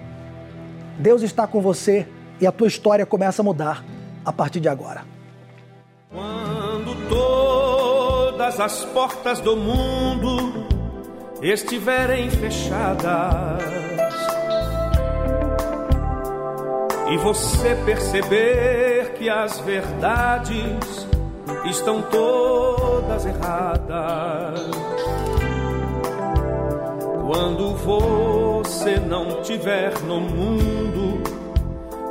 Deus está com você e a tua história começa a mudar a partir de agora. Quando todas as portas do mundo estiverem fechadas e você perceber que as verdades estão todas erradas quando você não tiver no mundo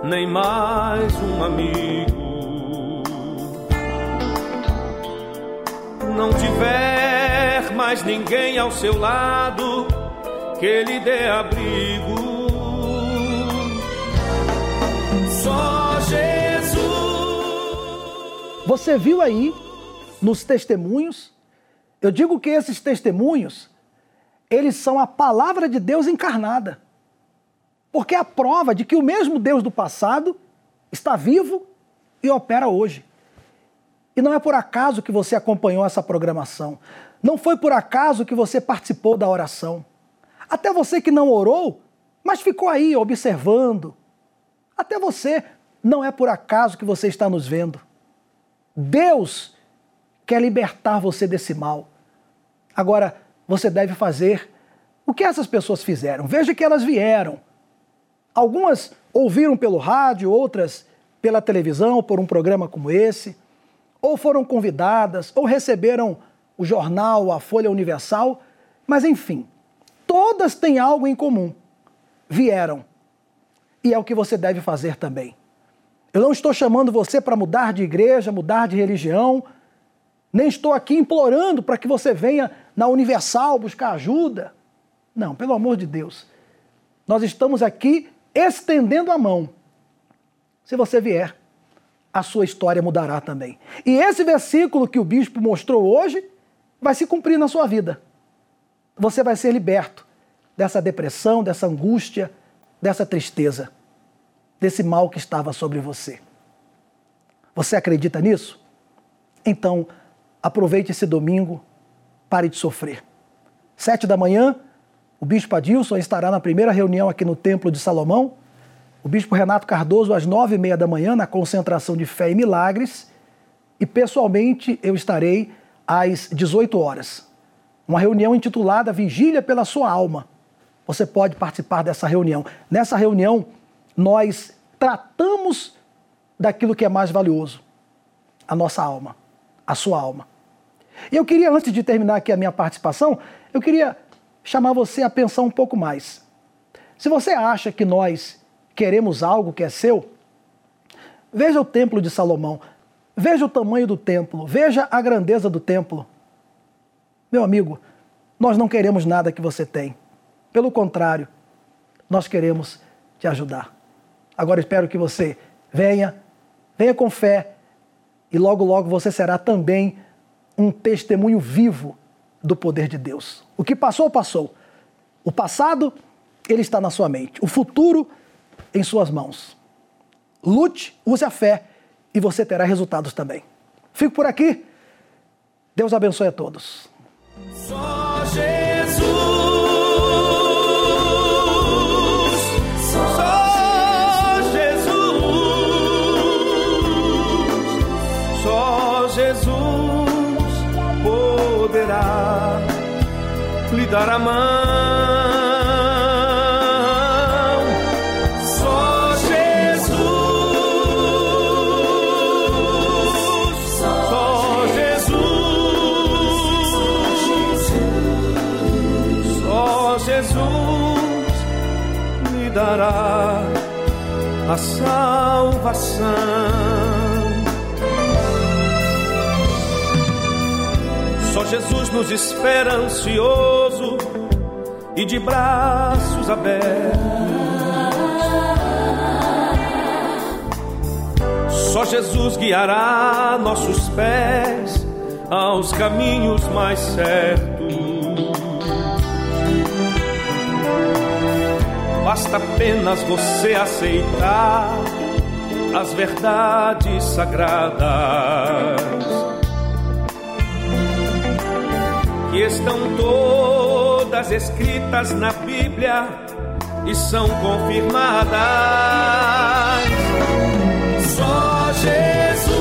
nem mais um amigo, não tiver mais ninguém ao seu lado que lhe dê abrigo, só Jesus. Você viu aí nos testemunhos? Eu digo que esses testemunhos eles são a palavra de Deus encarnada. Porque é a prova de que o mesmo Deus do passado está vivo e opera hoje. E não é por acaso que você acompanhou essa programação. Não foi por acaso que você participou da oração. Até você que não orou, mas ficou aí observando. Até você, não é por acaso que você está nos vendo. Deus quer libertar você desse mal. Agora, você deve fazer o que essas pessoas fizeram. Veja que elas vieram. Algumas ouviram pelo rádio, outras pela televisão, por um programa como esse, ou foram convidadas, ou receberam o jornal, a Folha Universal, mas enfim, todas têm algo em comum. Vieram. E é o que você deve fazer também. Eu não estou chamando você para mudar de igreja, mudar de religião, nem estou aqui implorando para que você venha na Universal buscar ajuda. Não, pelo amor de Deus. Nós estamos aqui estendendo a mão. Se você vier, a sua história mudará também. E esse versículo que o bispo mostrou hoje vai se cumprir na sua vida. Você vai ser liberto dessa depressão, dessa angústia, dessa tristeza, desse mal que estava sobre você. Você acredita nisso? Então, aproveite esse domingo, pare de sofrer. Sete da manhã, o bispo Adilson estará na primeira reunião aqui no Templo de Salomão. O bispo Renato Cardoso, às nove e meia da manhã, na concentração de fé e milagres. E pessoalmente eu estarei às 18 horas. Uma reunião intitulada Vigília pela Sua Alma. Você pode participar dessa reunião. Nessa reunião, nós tratamos daquilo que é mais valioso: a nossa alma, a sua alma. E eu queria, antes de terminar aqui a minha participação, eu queria chamar você a pensar um pouco mais. Se você acha que nós queremos algo que é seu, veja o templo de Salomão, veja o tamanho do templo, veja a grandeza do templo. Meu amigo, nós não queremos nada que você tem. Pelo contrário, nós queremos te ajudar. Agora espero que você venha, venha com fé e logo, logo você será também um testemunho vivo do poder de Deus. O que passou, passou. O passado, ele está na sua mente. O futuro, em suas mãos. Lute, use a fé e você terá resultados também. Fico por aqui. Deus abençoe a todos. Dar a mão. Só Jesus. Só Jesus. Só Jesus lhe dará a salvação. Só Jesus nos espera ansioso e de braços abertos. Só Jesus guiará nossos pés aos caminhos mais certos. Basta apenas você aceitar as verdades sagradas que estão todas escritas na Bíblia e são confirmadas. Só Jesus,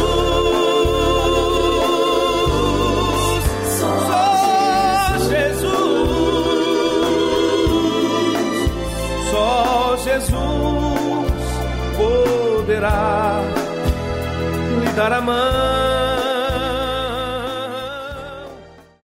só Jesus, só Jesus poderá lhe dar a mão.